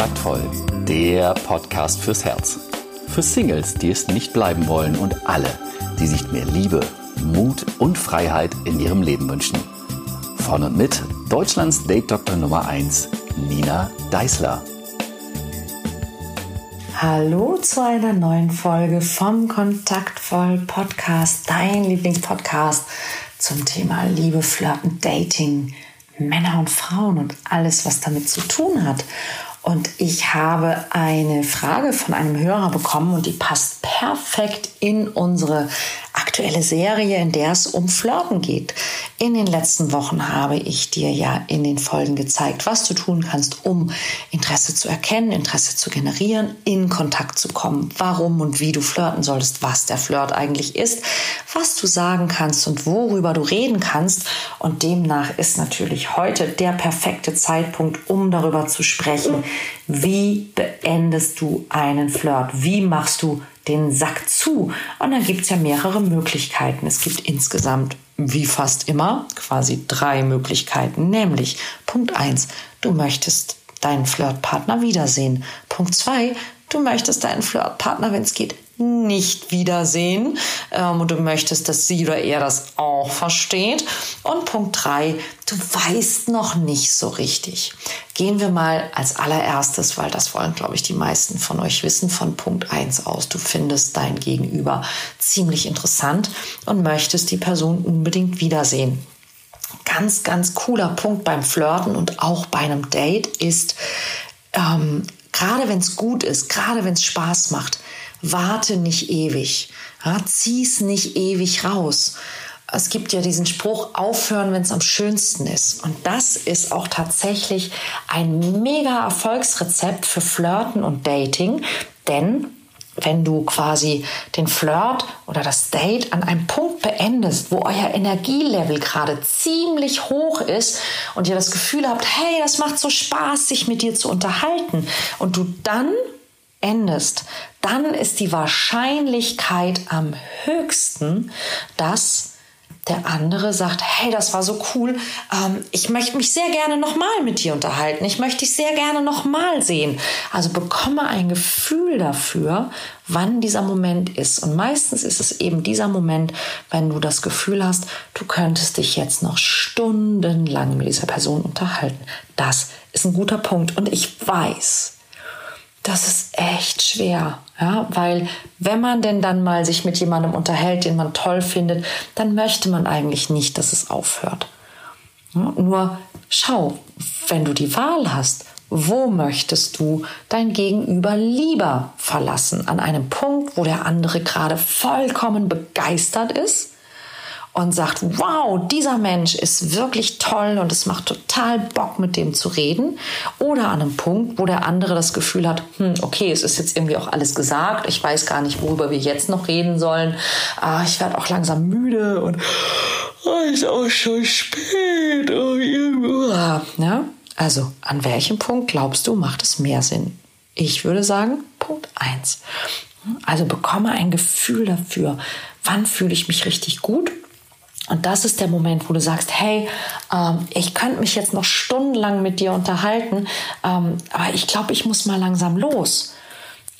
Kontaktvoll, der Podcast fürs Herz. Für Singles, die es nicht bleiben wollen und alle, die sich mehr Liebe, Mut und Freiheit in ihrem Leben wünschen. Von und mit Deutschlands Date-Doktor Nummer 1, Nina Deißler. Hallo zu einer neuen Folge vom Kontaktvoll Podcast, dein Lieblingspodcast zum Thema Liebe, Flirten, Dating, Männer und Frauen und alles, was damit zu tun hat. Und ich habe eine Frage von einem Hörer bekommen und die passt perfekt in unsere aktuelle Serie, in der es um Flirten geht. In den letzten Wochen habe ich dir ja in den Folgen gezeigt, was du tun kannst, um Interesse zu erkennen, Interesse zu generieren, in Kontakt zu kommen, warum und wie du flirten solltest, was der Flirt eigentlich ist, was du sagen kannst und worüber du reden kannst. Und demnach ist natürlich heute der perfekte Zeitpunkt, um darüber zu sprechen, wie beendest du einen Flirt? Wie machst du den Sack zu. Und dann gibt es ja mehrere Möglichkeiten. Es gibt insgesamt, wie fast immer, quasi drei Möglichkeiten. Nämlich Punkt 1, du möchtest deinen Flirtpartner wiedersehen. Punkt 2, du möchtest deinen Flirtpartner, wenn es geht, nicht wiedersehen ähm, und du möchtest, dass sie oder er das auch versteht. Und Punkt 3, du weißt noch nicht so richtig. Gehen wir mal als allererstes, weil das wollen, glaube ich, die meisten von euch wissen, von Punkt 1 aus. Du findest dein Gegenüber ziemlich interessant und möchtest die Person unbedingt wiedersehen. Ganz, ganz cooler Punkt beim Flirten und auch bei einem Date ist, ähm, gerade wenn es gut ist, gerade wenn es Spaß macht, warte nicht ewig. Ja, zieh's nicht ewig raus. Es gibt ja diesen Spruch, aufhören, wenn es am schönsten ist. Und das ist auch tatsächlich ein mega Erfolgsrezept für Flirten und Dating. Denn wenn du quasi den Flirt oder das Date an einem Punkt beendest, wo euer Energielevel gerade ziemlich hoch ist und ihr das Gefühl habt, hey, das macht so Spaß, sich mit dir zu unterhalten und du dann endest, dann ist die Wahrscheinlichkeit am höchsten, dass der andere sagt, hey, das war so cool, ähm, ich möchte mich sehr gerne nochmal mit dir unterhalten, ich möchte dich sehr gerne nochmal sehen. Also bekomme ein Gefühl dafür, wann dieser Moment ist. Und meistens ist es eben dieser Moment, wenn du das Gefühl hast, du könntest dich jetzt noch stundenlang mit dieser Person unterhalten. Das ist ein guter Punkt. Und ich weiß, das ist echt schwer, ja, weil wenn man denn dann mal sich mit jemandem unterhält, den man toll findet, dann möchte man eigentlich nicht, dass es aufhört. Ja, nur schau, wenn du die Wahl hast, wo möchtest du dein Gegenüber lieber verlassen? An einem Punkt, wo der andere gerade vollkommen begeistert ist und sagt, wow, dieser Mensch ist wirklich toll und es macht total Bock, mit dem zu reden. Oder an einem Punkt, wo der andere das Gefühl hat, hm, okay, es ist jetzt irgendwie auch alles gesagt, ich weiß gar nicht, worüber wir jetzt noch reden sollen. Ah, ich werde auch langsam müde und oh, ist auch schon spät. Oh, ja? Also, an welchem Punkt glaubst du, macht es mehr Sinn? Ich würde sagen, Punkt 1. Also bekomme ein Gefühl dafür, wann fühle ich mich richtig gut und das ist der Moment, wo du sagst, hey, ähm, ich könnte mich jetzt noch stundenlang mit dir unterhalten, ähm, aber ich glaube, ich muss mal langsam los.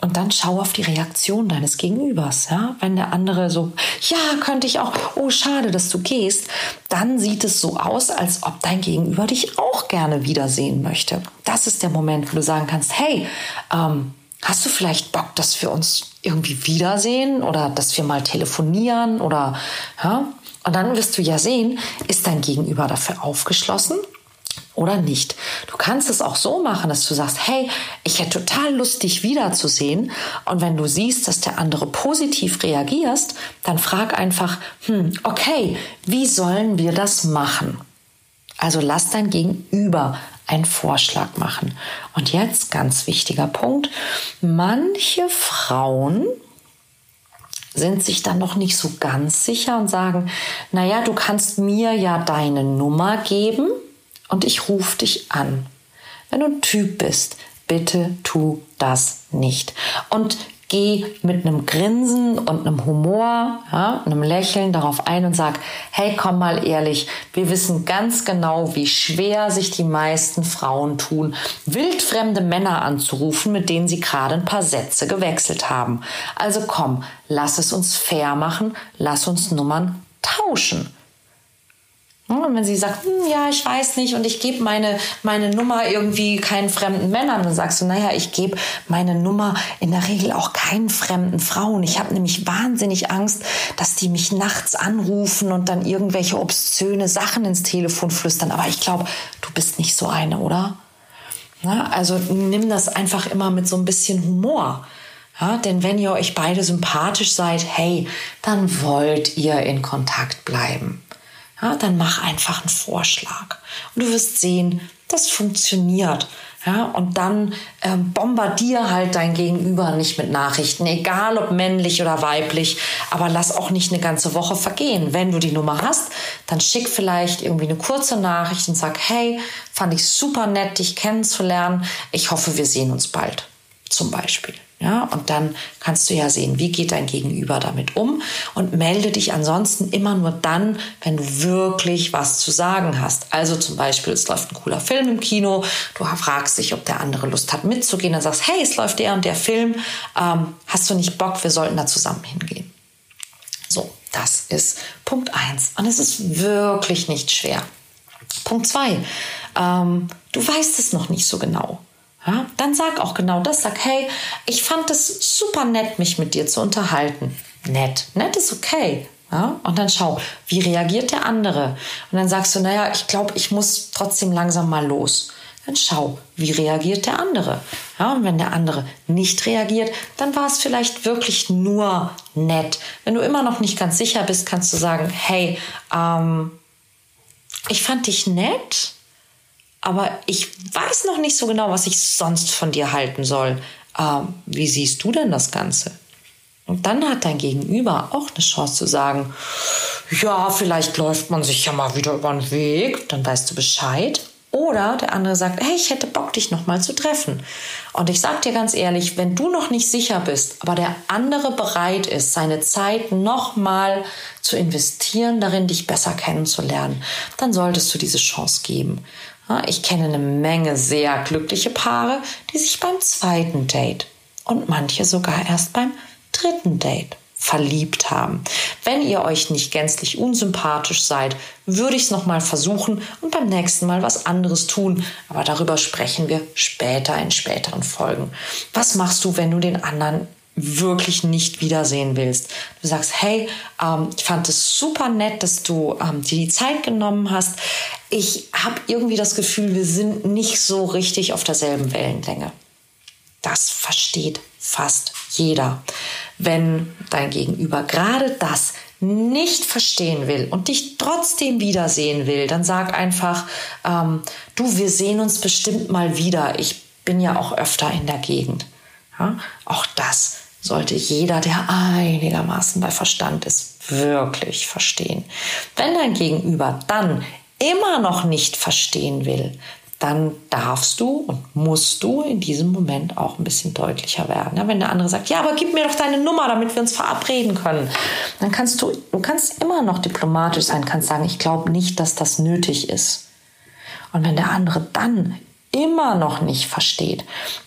Und dann schau auf die Reaktion deines Gegenübers. Ja? Wenn der andere so, ja, könnte ich auch, oh, schade, dass du gehst, dann sieht es so aus, als ob dein Gegenüber dich auch gerne wiedersehen möchte. Das ist der Moment, wo du sagen kannst, hey, ähm, hast du vielleicht Bock, dass wir uns irgendwie wiedersehen oder dass wir mal telefonieren oder ja? Und dann wirst du ja sehen, ist dein Gegenüber dafür aufgeschlossen oder nicht. Du kannst es auch so machen, dass du sagst, hey, ich hätte total Lust, dich wiederzusehen. Und wenn du siehst, dass der andere positiv reagierst, dann frag einfach, hm, okay, wie sollen wir das machen? Also lass dein Gegenüber einen Vorschlag machen. Und jetzt ganz wichtiger Punkt. Manche Frauen sind sich dann noch nicht so ganz sicher und sagen, naja, du kannst mir ja deine Nummer geben und ich rufe dich an. Wenn du ein Typ bist, bitte tu das nicht. Und Geh mit einem Grinsen und einem Humor, ja, einem Lächeln darauf ein und sag, hey, komm mal ehrlich, wir wissen ganz genau, wie schwer sich die meisten Frauen tun, wildfremde Männer anzurufen, mit denen sie gerade ein paar Sätze gewechselt haben. Also komm, lass es uns fair machen, lass uns Nummern tauschen. Und wenn sie sagt, hm, ja, ich weiß nicht und ich gebe meine, meine Nummer irgendwie keinen fremden Männern, dann sagst du, naja, ich gebe meine Nummer in der Regel auch keinen fremden Frauen. Ich habe nämlich wahnsinnig Angst, dass die mich nachts anrufen und dann irgendwelche obszöne Sachen ins Telefon flüstern. Aber ich glaube, du bist nicht so eine, oder? Na, also nimm das einfach immer mit so ein bisschen Humor. Ja, denn wenn ihr euch beide sympathisch seid, hey, dann wollt ihr in Kontakt bleiben ja, dann mach einfach einen Vorschlag. Und du wirst sehen, das funktioniert. Ja, und dann ähm, bombardier halt dein Gegenüber nicht mit Nachrichten, egal ob männlich oder weiblich, aber lass auch nicht eine ganze Woche vergehen. Wenn du die Nummer hast, dann schick vielleicht irgendwie eine kurze Nachricht und sag, hey, fand ich super nett, dich kennenzulernen. Ich hoffe, wir sehen uns bald. Zum Beispiel. Ja, und dann kannst du ja sehen, wie geht dein Gegenüber damit um und melde dich ansonsten immer nur dann, wenn du wirklich was zu sagen hast. Also zum Beispiel, es läuft ein cooler Film im Kino, du fragst dich, ob der andere Lust hat mitzugehen, dann sagst, hey, es läuft der und der Film, ähm, hast du nicht Bock, wir sollten da zusammen hingehen. So, das ist Punkt eins und es ist wirklich nicht schwer. Punkt zwei, ähm, du weißt es noch nicht so genau. Ja, dann sag auch genau das. Sag, hey, ich fand es super nett, mich mit dir zu unterhalten. Nett. Nett ist okay. Ja, und dann schau, wie reagiert der andere? Und dann sagst du, naja, ich glaube, ich muss trotzdem langsam mal los. Dann schau, wie reagiert der andere? Ja, und wenn der andere nicht reagiert, dann war es vielleicht wirklich nur nett. Wenn du immer noch nicht ganz sicher bist, kannst du sagen, hey, ähm, ich fand dich nett, aber ich weiß noch nicht so genau, was ich sonst von dir halten soll. Ähm, wie siehst du denn das Ganze? Und dann hat dein Gegenüber auch eine Chance zu sagen, ja, vielleicht läuft man sich ja mal wieder über den Weg, dann weißt du Bescheid. Oder der andere sagt, hey, ich hätte Bock, dich nochmal zu treffen. Und ich sag dir ganz ehrlich, wenn du noch nicht sicher bist, aber der andere bereit ist, seine Zeit nochmal zu investieren, darin dich besser kennenzulernen, dann solltest du diese Chance geben. Ich kenne eine Menge sehr glückliche Paare, die sich beim zweiten Date und manche sogar erst beim dritten Date verliebt haben. Wenn ihr euch nicht gänzlich unsympathisch seid, würde ich es nochmal versuchen und beim nächsten Mal was anderes tun. Aber darüber sprechen wir später in späteren Folgen. Was machst du, wenn du den anderen wirklich nicht wiedersehen willst. Du sagst, hey, ähm, ich fand es super nett, dass du ähm, dir die Zeit genommen hast. Ich habe irgendwie das Gefühl, wir sind nicht so richtig auf derselben Wellenlänge. Das versteht fast jeder. Wenn dein Gegenüber gerade das nicht verstehen will und dich trotzdem wiedersehen will, dann sag einfach, ähm, du, wir sehen uns bestimmt mal wieder. Ich bin ja auch öfter in der Gegend. Ja, auch das sollte jeder, der einigermaßen bei Verstand ist, wirklich verstehen. Wenn dein Gegenüber dann immer noch nicht verstehen will, dann darfst du und musst du in diesem Moment auch ein bisschen deutlicher werden. Ja, wenn der andere sagt, ja, aber gib mir doch deine Nummer, damit wir uns verabreden können, dann kannst du, du kannst immer noch diplomatisch sein, kannst sagen, ich glaube nicht, dass das nötig ist. Und wenn der andere dann immer noch nicht versteht,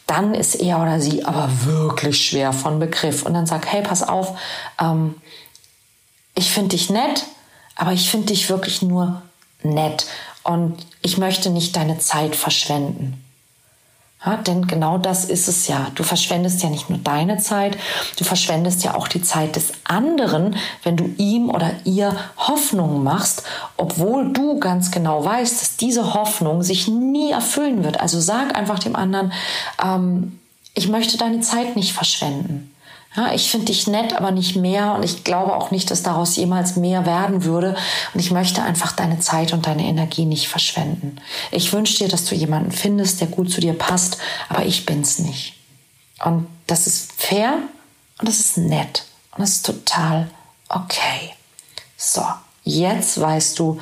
dann ist er oder sie aber wirklich schwer von Begriff. Und dann sagt, hey, pass auf, ähm, ich finde dich nett, aber ich finde dich wirklich nur nett. Und ich möchte nicht deine Zeit verschwenden. Ja, denn genau das ist es ja. Du verschwendest ja nicht nur deine Zeit, du verschwendest ja auch die Zeit des anderen, wenn du ihm oder ihr Hoffnung machst, obwohl du ganz genau weißt, dass diese Hoffnung sich nie erfüllen wird. Also sag einfach dem anderen, ähm, ich möchte deine Zeit nicht verschwenden. Ja, ich finde dich nett, aber nicht mehr und ich glaube auch nicht, dass daraus jemals mehr werden würde und ich möchte einfach deine Zeit und deine Energie nicht verschwenden. Ich wünsche dir, dass du jemanden findest, der gut zu dir passt, aber ich bin's nicht. Und das ist fair und das ist nett und das ist total okay. So, jetzt weißt du,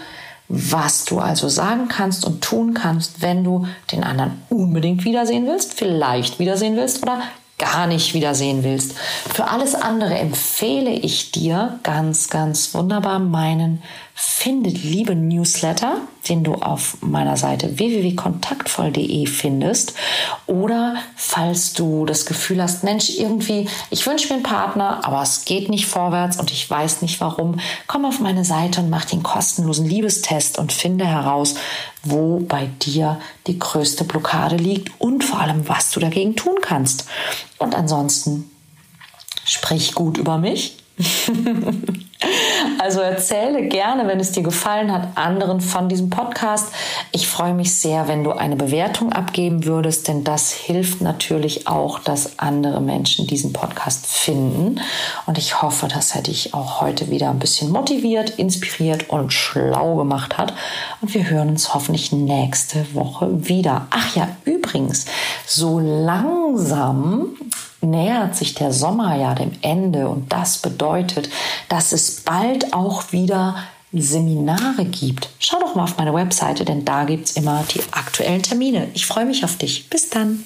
was du also sagen kannst und tun kannst, wenn du den anderen unbedingt wiedersehen willst, vielleicht wiedersehen willst oder gar nicht wiedersehen willst. Für alles andere empfehle ich dir ganz, ganz wunderbar meinen Findet Liebe Newsletter, den du auf meiner Seite www.kontaktvoll.de findest. Oder falls du das Gefühl hast, Mensch, irgendwie, ich wünsche mir einen Partner, aber es geht nicht vorwärts und ich weiß nicht warum, komm auf meine Seite und mach den kostenlosen Liebestest und finde heraus, wo bei dir die größte Blockade liegt und vor allem, was du dagegen tun kannst. Und ansonsten sprich gut über mich. Also erzähle gerne, wenn es dir gefallen hat, anderen von diesem Podcast. Ich freue mich sehr, wenn du eine Bewertung abgeben würdest, denn das hilft natürlich auch, dass andere Menschen diesen Podcast finden. Und ich hoffe, dass er dich auch heute wieder ein bisschen motiviert, inspiriert und schlau gemacht hat. Und wir hören uns hoffentlich nächste Woche wieder. Ach ja, übrigens, so langsam nähert sich der Sommer ja dem Ende und das bedeutet, dass es bald auch wieder Seminare gibt. Schau doch mal auf meine Webseite, denn da gibt es immer die aktuellen Termine. Ich freue mich auf dich. Bis dann.